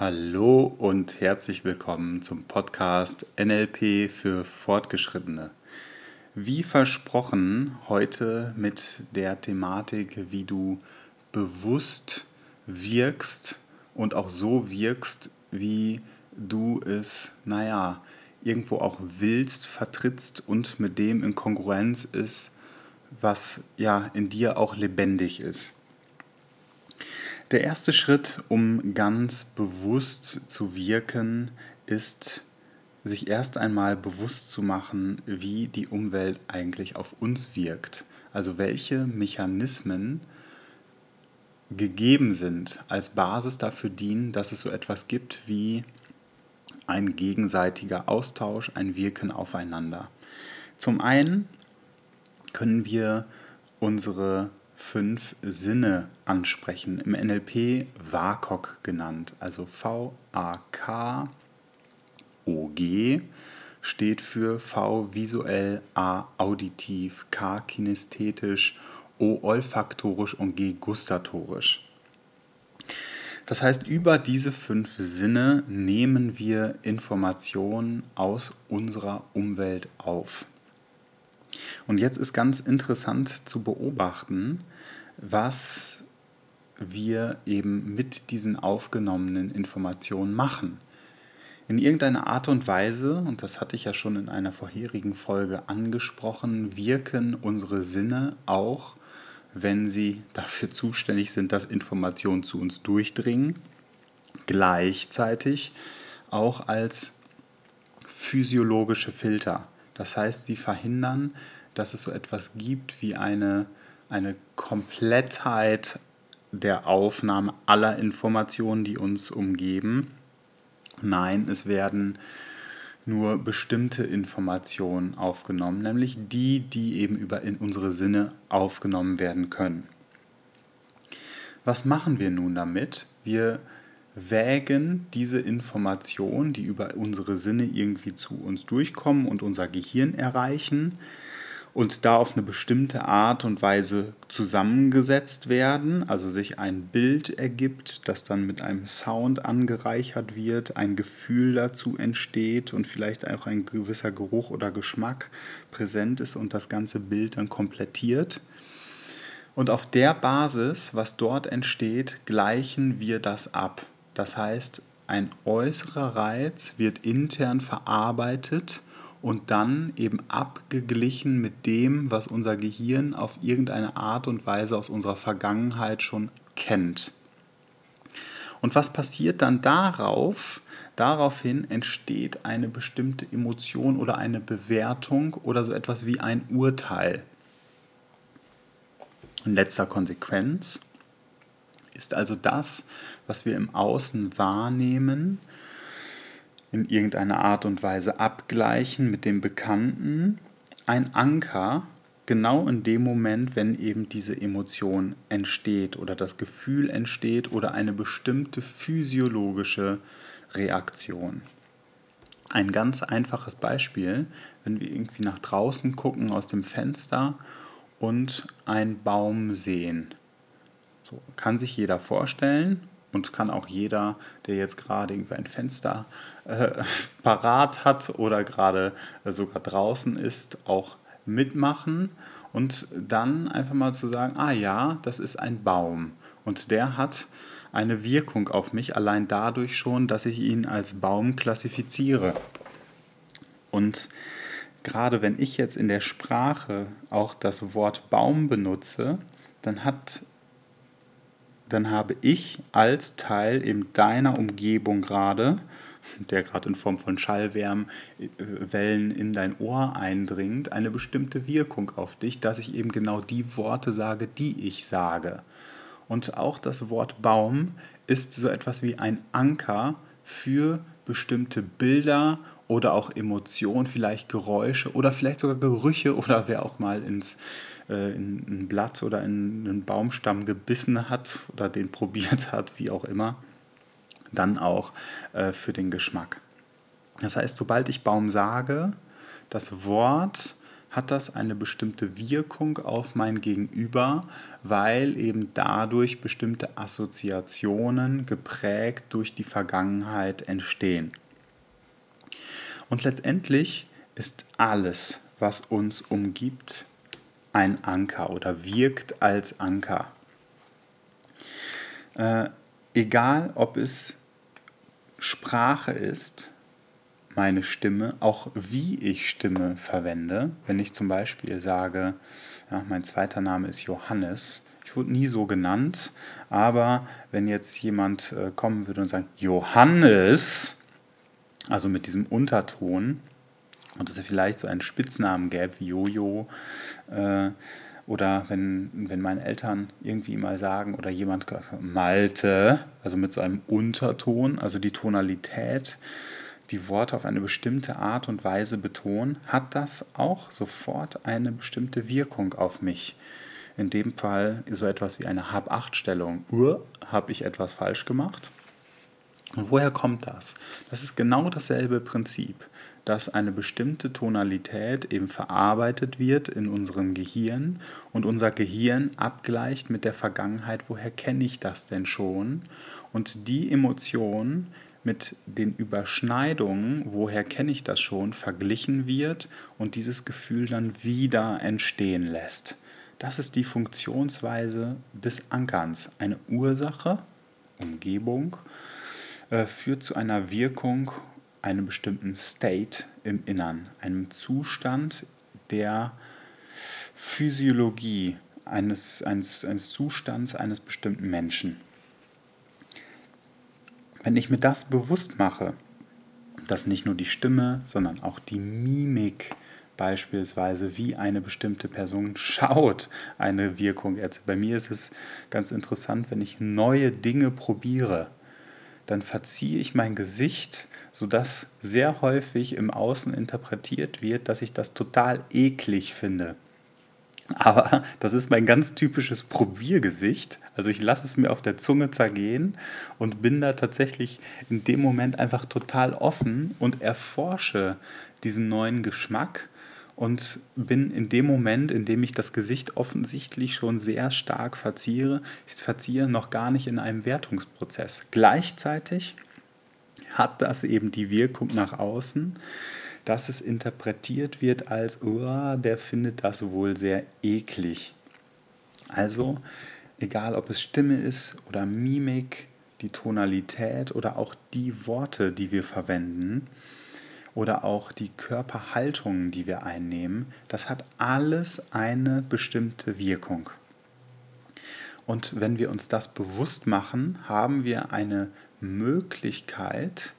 Hallo und herzlich willkommen zum Podcast NLP für Fortgeschrittene. Wie versprochen, heute mit der Thematik, wie du bewusst wirkst und auch so wirkst, wie du es, naja, irgendwo auch willst, vertrittst und mit dem in Konkurrenz ist, was ja in dir auch lebendig ist. Der erste Schritt, um ganz bewusst zu wirken, ist, sich erst einmal bewusst zu machen, wie die Umwelt eigentlich auf uns wirkt. Also welche Mechanismen gegeben sind, als Basis dafür dienen, dass es so etwas gibt wie ein gegenseitiger Austausch, ein Wirken aufeinander. Zum einen können wir unsere fünf Sinne ansprechen. Im NLP WAKOG genannt, also V-A-K-O-G steht für V visuell, A auditiv, K kinästhetisch, O olfaktorisch und G gustatorisch. Das heißt, über diese fünf Sinne nehmen wir Informationen aus unserer Umwelt auf. Und jetzt ist ganz interessant zu beobachten, was wir eben mit diesen aufgenommenen Informationen machen. In irgendeiner Art und Weise, und das hatte ich ja schon in einer vorherigen Folge angesprochen, wirken unsere Sinne auch, wenn sie dafür zuständig sind, dass Informationen zu uns durchdringen, gleichzeitig auch als physiologische Filter. Das heißt, sie verhindern, dass es so etwas gibt wie eine, eine Komplettheit der Aufnahme aller Informationen, die uns umgeben. Nein, es werden nur bestimmte Informationen aufgenommen, nämlich die, die eben über unsere Sinne aufgenommen werden können. Was machen wir nun damit? Wir wägen diese Informationen, die über unsere Sinne irgendwie zu uns durchkommen und unser Gehirn erreichen, und da auf eine bestimmte Art und Weise zusammengesetzt werden, also sich ein Bild ergibt, das dann mit einem Sound angereichert wird, ein Gefühl dazu entsteht und vielleicht auch ein gewisser Geruch oder Geschmack präsent ist und das ganze Bild dann komplettiert. Und auf der Basis, was dort entsteht, gleichen wir das ab. Das heißt, ein äußerer Reiz wird intern verarbeitet und dann eben abgeglichen mit dem, was unser Gehirn auf irgendeine Art und Weise aus unserer Vergangenheit schon kennt. Und was passiert dann darauf? Daraufhin entsteht eine bestimmte Emotion oder eine Bewertung oder so etwas wie ein Urteil. In letzter Konsequenz ist also das, was wir im Außen wahrnehmen, in irgendeiner Art und Weise abgleichen mit dem Bekannten, ein Anker genau in dem Moment, wenn eben diese Emotion entsteht oder das Gefühl entsteht oder eine bestimmte physiologische Reaktion. Ein ganz einfaches Beispiel, wenn wir irgendwie nach draußen gucken aus dem Fenster und einen Baum sehen. So kann sich jeder vorstellen und kann auch jeder, der jetzt gerade irgendwie ein Fenster äh, parat hat oder gerade äh, sogar draußen ist, auch mitmachen und dann einfach mal zu sagen, ah ja, das ist ein Baum und der hat eine Wirkung auf mich, allein dadurch schon, dass ich ihn als Baum klassifiziere. Und gerade wenn ich jetzt in der Sprache auch das Wort Baum benutze, dann hat dann habe ich als Teil eben deiner Umgebung gerade, der gerade in Form von Schallwärmwellen äh, in dein Ohr eindringt, eine bestimmte Wirkung auf dich, dass ich eben genau die Worte sage, die ich sage. Und auch das Wort Baum ist so etwas wie ein Anker für bestimmte Bilder oder auch Emotionen, vielleicht Geräusche oder vielleicht sogar Gerüche oder wer auch mal ins, äh, in ein Blatt oder in einen Baumstamm gebissen hat oder den probiert hat, wie auch immer, dann auch äh, für den Geschmack. Das heißt, sobald ich Baum sage, das Wort hat das eine bestimmte Wirkung auf mein Gegenüber, weil eben dadurch bestimmte Assoziationen geprägt durch die Vergangenheit entstehen. Und letztendlich ist alles, was uns umgibt, ein Anker oder wirkt als Anker. Äh, egal, ob es Sprache ist, meine Stimme, auch wie ich Stimme verwende. Wenn ich zum Beispiel sage, ja, mein zweiter Name ist Johannes, ich wurde nie so genannt, aber wenn jetzt jemand äh, kommen würde und sagen, Johannes, also mit diesem Unterton, und es vielleicht so einen Spitznamen gäbe wie Jojo, äh, oder wenn, wenn meine Eltern irgendwie mal sagen oder jemand Malte, also mit so einem Unterton, also die Tonalität, die Worte auf eine bestimmte Art und Weise betonen, hat das auch sofort eine bestimmte Wirkung auf mich. In dem Fall so etwas wie eine Hab-Acht-Stellung. Ur, habe ich etwas falsch gemacht? Und woher kommt das? Das ist genau dasselbe Prinzip dass eine bestimmte Tonalität eben verarbeitet wird in unserem Gehirn und unser Gehirn abgleicht mit der Vergangenheit, woher kenne ich das denn schon? Und die Emotion mit den Überschneidungen, woher kenne ich das schon, verglichen wird und dieses Gefühl dann wieder entstehen lässt. Das ist die Funktionsweise des Ankerns. Eine Ursache, Umgebung, äh, führt zu einer Wirkung einem bestimmten State im Innern, einem Zustand der Physiologie eines, eines, eines Zustands eines bestimmten Menschen. Wenn ich mir das bewusst mache, dass nicht nur die Stimme, sondern auch die Mimik beispielsweise, wie eine bestimmte Person schaut, eine Wirkung erzielt. Bei mir ist es ganz interessant, wenn ich neue Dinge probiere, dann verziehe ich mein Gesicht, sodass sehr häufig im Außen interpretiert wird, dass ich das total eklig finde. Aber das ist mein ganz typisches Probiergesicht. Also ich lasse es mir auf der Zunge zergehen und bin da tatsächlich in dem Moment einfach total offen und erforsche diesen neuen Geschmack und bin in dem Moment, in dem ich das Gesicht offensichtlich schon sehr stark verziehe, ich verziehe noch gar nicht in einem Wertungsprozess. Gleichzeitig hat das eben die Wirkung nach außen, dass es interpretiert wird als, oh, der findet das wohl sehr eklig. Also, egal ob es Stimme ist oder Mimik, die Tonalität oder auch die Worte, die wir verwenden, oder auch die Körperhaltungen, die wir einnehmen, das hat alles eine bestimmte Wirkung. Und wenn wir uns das bewusst machen, haben wir eine Möglichkeit,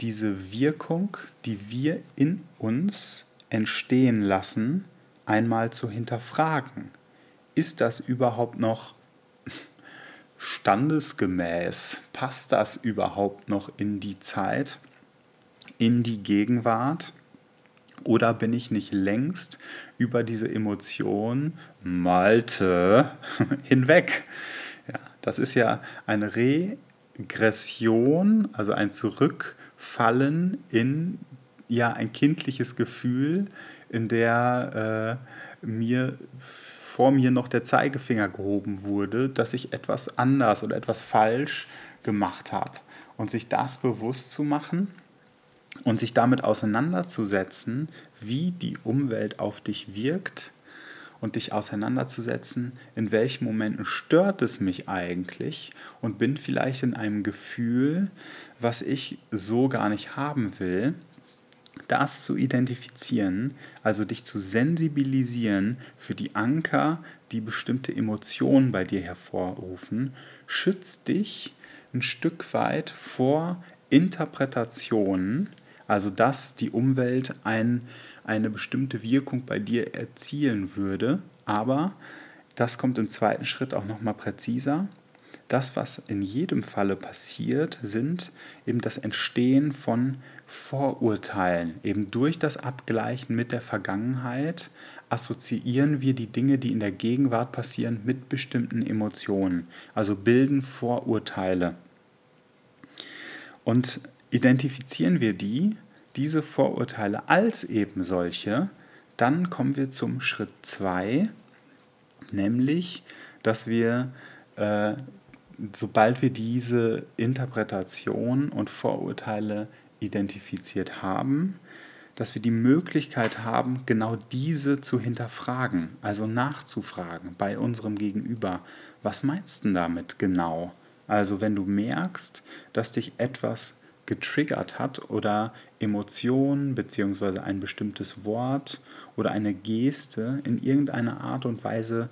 diese Wirkung, die wir in uns entstehen lassen, einmal zu hinterfragen. Ist das überhaupt noch standesgemäß? Passt das überhaupt noch in die Zeit? In die Gegenwart? Oder bin ich nicht längst über diese Emotion Malte hinweg? Ja, das ist ja eine Regression, also ein Zurückfallen in ja, ein kindliches Gefühl, in der äh, mir vor mir noch der Zeigefinger gehoben wurde, dass ich etwas anders oder etwas falsch gemacht habe. Und sich das bewusst zu machen, und sich damit auseinanderzusetzen, wie die Umwelt auf dich wirkt und dich auseinanderzusetzen, in welchen Momenten stört es mich eigentlich und bin vielleicht in einem Gefühl, was ich so gar nicht haben will, das zu identifizieren, also dich zu sensibilisieren für die Anker, die bestimmte Emotionen bei dir hervorrufen, schützt dich ein Stück weit vor Interpretationen, also dass die Umwelt ein, eine bestimmte Wirkung bei dir erzielen würde. Aber das kommt im zweiten Schritt auch nochmal präziser. Das, was in jedem Falle passiert, sind eben das Entstehen von Vorurteilen. Eben durch das Abgleichen mit der Vergangenheit assoziieren wir die Dinge, die in der Gegenwart passieren, mit bestimmten Emotionen. Also bilden Vorurteile. Und identifizieren wir die, diese Vorurteile als eben solche, Dann kommen wir zum Schritt 2, nämlich, dass wir, äh, sobald wir diese Interpretation und Vorurteile identifiziert haben, dass wir die Möglichkeit haben, genau diese zu hinterfragen, also nachzufragen bei unserem Gegenüber. Was meinst du damit genau? Also wenn du merkst, dass dich etwas getriggert hat oder Emotionen bzw. ein bestimmtes Wort oder eine Geste in irgendeiner Art und Weise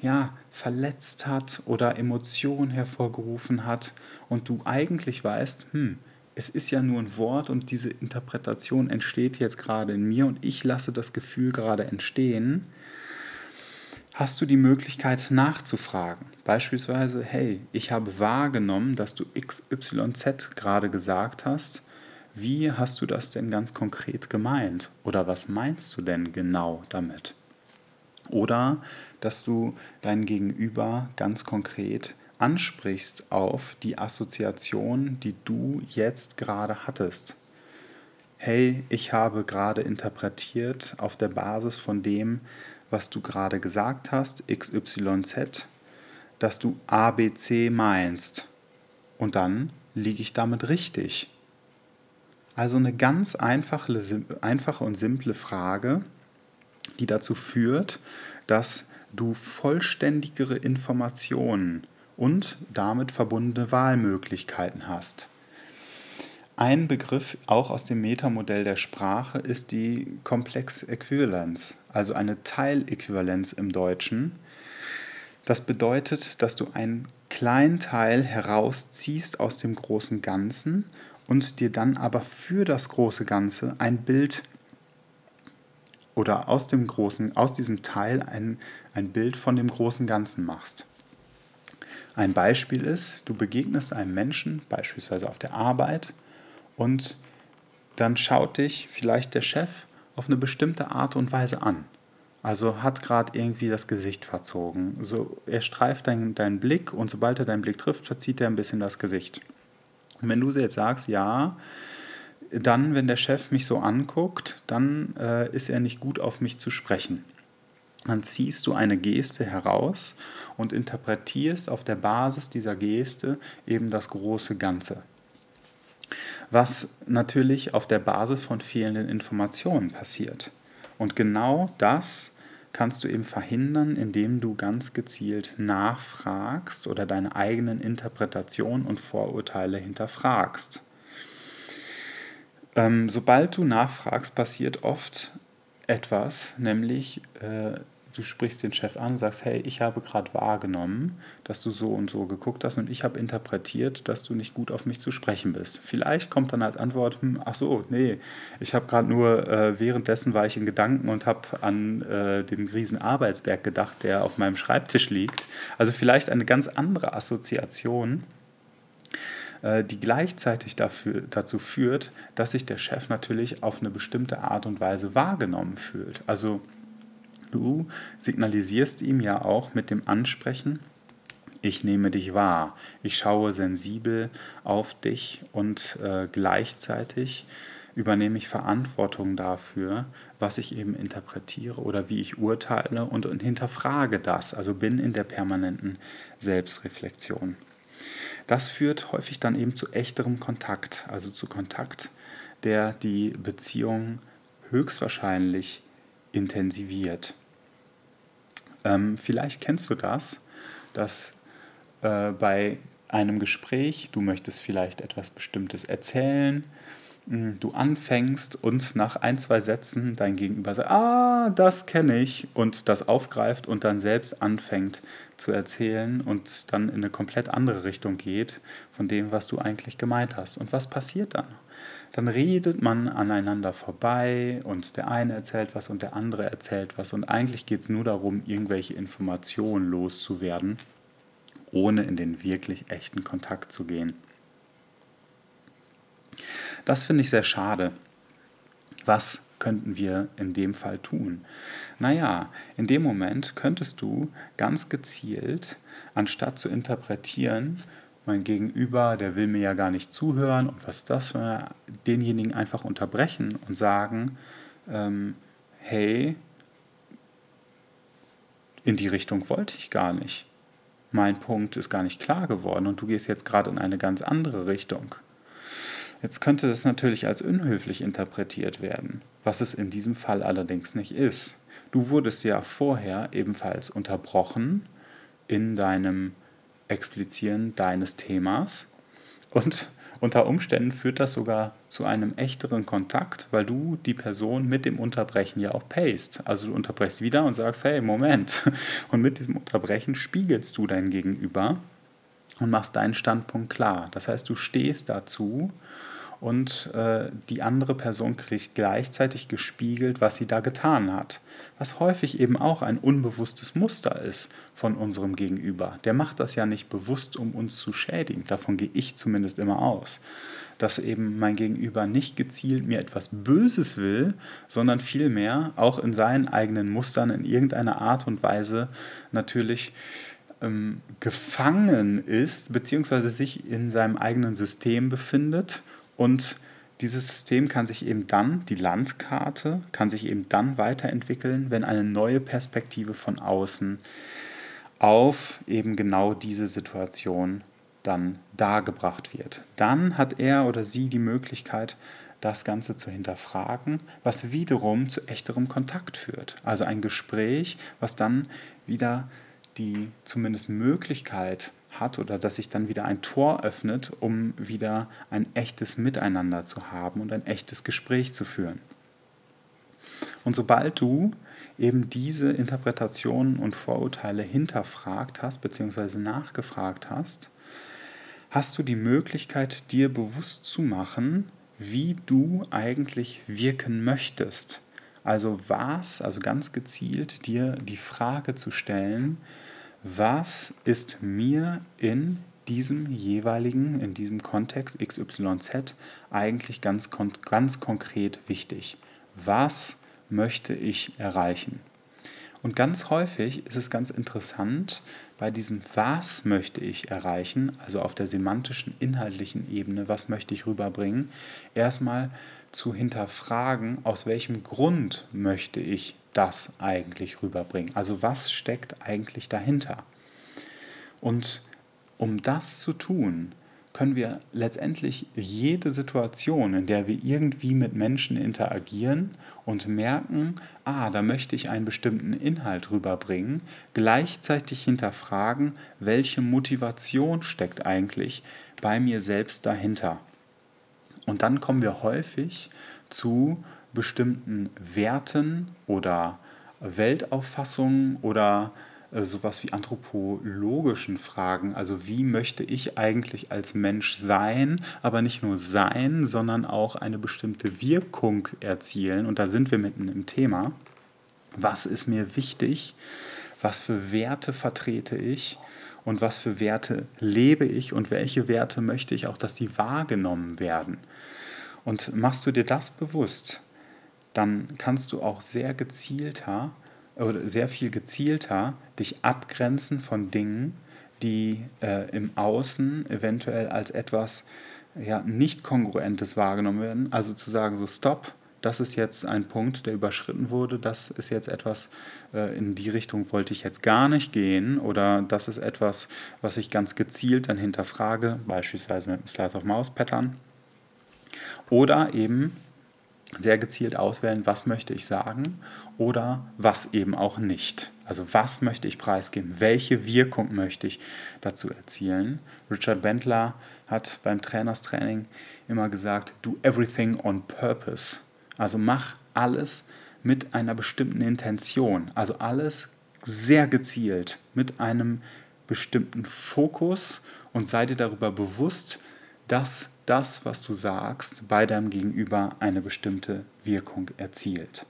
ja, verletzt hat oder Emotionen hervorgerufen hat und du eigentlich weißt, hm, es ist ja nur ein Wort und diese Interpretation entsteht jetzt gerade in mir und ich lasse das Gefühl gerade entstehen, hast du die Möglichkeit nachzufragen. Beispielsweise, hey, ich habe wahrgenommen, dass du XYZ gerade gesagt hast. Wie hast du das denn ganz konkret gemeint? Oder was meinst du denn genau damit? Oder dass du dein Gegenüber ganz konkret ansprichst auf die Assoziation, die du jetzt gerade hattest. Hey, ich habe gerade interpretiert auf der Basis von dem, was du gerade gesagt hast, XYZ, dass du ABC meinst. Und dann liege ich damit richtig. Also eine ganz einfache, einfache und simple Frage, die dazu führt, dass du vollständigere Informationen und damit verbundene Wahlmöglichkeiten hast. Ein Begriff auch aus dem Metamodell der Sprache ist die Komplexäquivalenz, also eine Teiläquivalenz im Deutschen. Das bedeutet, dass du einen kleinen Teil herausziehst aus dem großen Ganzen und dir dann aber für das große Ganze ein Bild oder aus dem großen, aus diesem Teil ein, ein Bild von dem großen Ganzen machst. Ein Beispiel ist, du begegnest einem Menschen, beispielsweise auf der Arbeit, und dann schaut dich vielleicht der Chef auf eine bestimmte Art und Weise an. Also hat gerade irgendwie das Gesicht verzogen. So, er streift deinen dein Blick und sobald er deinen Blick trifft, verzieht er ein bisschen das Gesicht. Und wenn du jetzt sagst, ja, dann, wenn der Chef mich so anguckt, dann äh, ist er nicht gut auf mich zu sprechen dann ziehst du eine Geste heraus und interpretierst auf der Basis dieser Geste eben das große Ganze. Was natürlich auf der Basis von fehlenden Informationen passiert. Und genau das kannst du eben verhindern, indem du ganz gezielt nachfragst oder deine eigenen Interpretationen und Vorurteile hinterfragst. Ähm, sobald du nachfragst, passiert oft etwas, nämlich äh, du sprichst den Chef an, sagst, hey, ich habe gerade wahrgenommen, dass du so und so geguckt hast und ich habe interpretiert, dass du nicht gut auf mich zu sprechen bist. Vielleicht kommt dann als Antwort, hm, ach so, nee, ich habe gerade nur, äh, währenddessen war ich in Gedanken und habe an äh, den riesen Arbeitsberg gedacht, der auf meinem Schreibtisch liegt. Also vielleicht eine ganz andere Assoziation äh, die gleichzeitig dafür, dazu führt, dass sich der Chef natürlich auf eine bestimmte Art und Weise wahrgenommen fühlt. Also Du signalisierst ihm ja auch mit dem Ansprechen, ich nehme dich wahr, ich schaue sensibel auf dich und äh, gleichzeitig übernehme ich Verantwortung dafür, was ich eben interpretiere oder wie ich urteile und, und hinterfrage das, also bin in der permanenten Selbstreflexion. Das führt häufig dann eben zu echterem Kontakt, also zu Kontakt, der die Beziehung höchstwahrscheinlich intensiviert. Ähm, vielleicht kennst du das, dass äh, bei einem Gespräch, du möchtest vielleicht etwas Bestimmtes erzählen, hm, du anfängst und nach ein, zwei Sätzen dein Gegenüber sagt, ah, das kenne ich, und das aufgreift und dann selbst anfängt zu erzählen und dann in eine komplett andere Richtung geht von dem, was du eigentlich gemeint hast. Und was passiert dann? Dann redet man aneinander vorbei und der eine erzählt was und der andere erzählt was und eigentlich geht es nur darum, irgendwelche Informationen loszuwerden, ohne in den wirklich echten Kontakt zu gehen. Das finde ich sehr schade. Was könnten wir in dem Fall tun? Naja, in dem Moment könntest du ganz gezielt, anstatt zu interpretieren, mein Gegenüber, der will mir ja gar nicht zuhören und was das, denjenigen einfach unterbrechen und sagen, ähm, hey, in die Richtung wollte ich gar nicht. Mein Punkt ist gar nicht klar geworden und du gehst jetzt gerade in eine ganz andere Richtung. Jetzt könnte es natürlich als unhöflich interpretiert werden, was es in diesem Fall allerdings nicht ist. Du wurdest ja vorher ebenfalls unterbrochen in deinem Explizieren deines Themas und unter Umständen führt das sogar zu einem echteren Kontakt, weil du die Person mit dem Unterbrechen ja auch payst. Also du unterbrechst wieder und sagst, hey, Moment. Und mit diesem Unterbrechen spiegelst du dein Gegenüber und machst deinen Standpunkt klar. Das heißt, du stehst dazu und äh, die andere Person kriegt gleichzeitig gespiegelt, was sie da getan hat. Was häufig eben auch ein unbewusstes Muster ist von unserem Gegenüber. Der macht das ja nicht bewusst, um uns zu schädigen. Davon gehe ich zumindest immer aus. Dass eben mein Gegenüber nicht gezielt mir etwas Böses will, sondern vielmehr auch in seinen eigenen Mustern in irgendeiner Art und Weise natürlich ähm, gefangen ist, beziehungsweise sich in seinem eigenen System befindet und dieses System kann sich eben dann, die Landkarte, kann sich eben dann weiterentwickeln, wenn eine neue Perspektive von außen auf eben genau diese Situation dann dargebracht wird. Dann hat er oder sie die Möglichkeit, das Ganze zu hinterfragen, was wiederum zu echterem Kontakt führt. Also ein Gespräch, was dann wieder die zumindest Möglichkeit hat oder dass sich dann wieder ein Tor öffnet, um wieder ein echtes Miteinander zu haben und ein echtes Gespräch zu führen. Und sobald du eben diese Interpretationen und Vorurteile hinterfragt hast bzw. nachgefragt hast, hast du die Möglichkeit, dir bewusst zu machen, wie du eigentlich wirken möchtest. Also was, also ganz gezielt dir die Frage zu stellen, was ist mir in diesem jeweiligen, in diesem Kontext XYZ eigentlich ganz, ganz konkret wichtig? Was möchte ich erreichen? Und ganz häufig ist es ganz interessant, bei diesem Was möchte ich erreichen, also auf der semantischen, inhaltlichen Ebene, was möchte ich rüberbringen, erstmal zu hinterfragen, aus welchem Grund möchte ich das eigentlich rüberbringen. Also was steckt eigentlich dahinter? Und um das zu tun, können wir letztendlich jede Situation, in der wir irgendwie mit Menschen interagieren und merken, ah, da möchte ich einen bestimmten Inhalt rüberbringen, gleichzeitig hinterfragen, welche Motivation steckt eigentlich bei mir selbst dahinter. Und dann kommen wir häufig zu bestimmten Werten oder Weltauffassungen oder äh, sowas wie anthropologischen Fragen. Also wie möchte ich eigentlich als Mensch sein, aber nicht nur sein, sondern auch eine bestimmte Wirkung erzielen. Und da sind wir mitten im Thema. Was ist mir wichtig? Was für Werte vertrete ich? Und was für Werte lebe ich? Und welche Werte möchte ich auch, dass sie wahrgenommen werden? Und machst du dir das bewusst, dann kannst du auch sehr gezielter oder sehr viel gezielter dich abgrenzen von Dingen, die äh, im Außen eventuell als etwas ja, nicht kongruentes wahrgenommen werden. Also zu sagen, so stopp, das ist jetzt ein Punkt, der überschritten wurde, das ist jetzt etwas, äh, in die Richtung wollte ich jetzt gar nicht gehen oder das ist etwas, was ich ganz gezielt dann hinterfrage, beispielsweise mit dem Slice of Mouse Pattern. Oder eben sehr gezielt auswählen, was möchte ich sagen oder was eben auch nicht. Also was möchte ich preisgeben, welche Wirkung möchte ich dazu erzielen. Richard Bentler hat beim Trainerstraining immer gesagt, do everything on purpose. Also mach alles mit einer bestimmten Intention, also alles sehr gezielt mit einem bestimmten Fokus und sei dir darüber bewusst, dass das, was du sagst, bei deinem Gegenüber eine bestimmte Wirkung erzielt.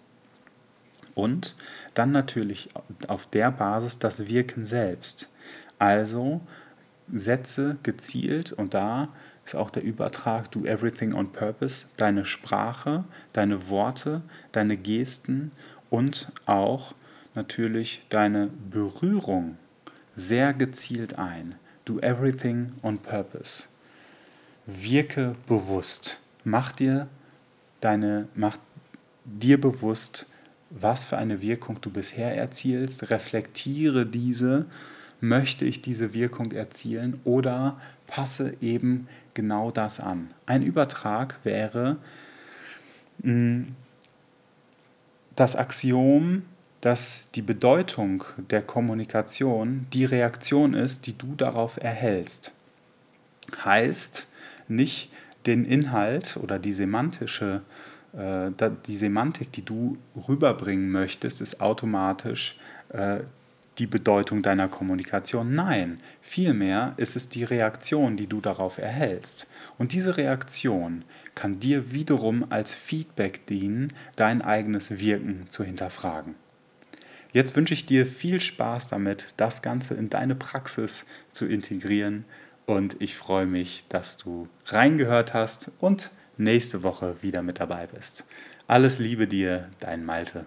Und dann natürlich auf der Basis das Wirken selbst. Also setze gezielt und da ist auch der Übertrag Do Everything on Purpose, deine Sprache, deine Worte, deine Gesten und auch natürlich deine Berührung sehr gezielt ein. Do Everything on Purpose wirke bewusst. Mach dir deine, mach dir bewusst, was für eine Wirkung du bisher erzielst, reflektiere diese, möchte ich diese Wirkung erzielen oder passe eben genau das an. Ein Übertrag wäre mm, das Axiom, dass die Bedeutung der Kommunikation die Reaktion ist, die du darauf erhältst. Heißt nicht den Inhalt oder die semantische äh, die Semantik, die du rüberbringen möchtest, ist automatisch äh, die Bedeutung deiner Kommunikation. Nein, vielmehr ist es die Reaktion, die du darauf erhältst. Und diese Reaktion kann dir wiederum als Feedback dienen, dein eigenes Wirken zu hinterfragen. Jetzt wünsche ich dir viel Spaß damit, das Ganze in deine Praxis zu integrieren und ich freue mich, dass du reingehört hast und nächste Woche wieder mit dabei bist. Alles Liebe dir, dein Malte.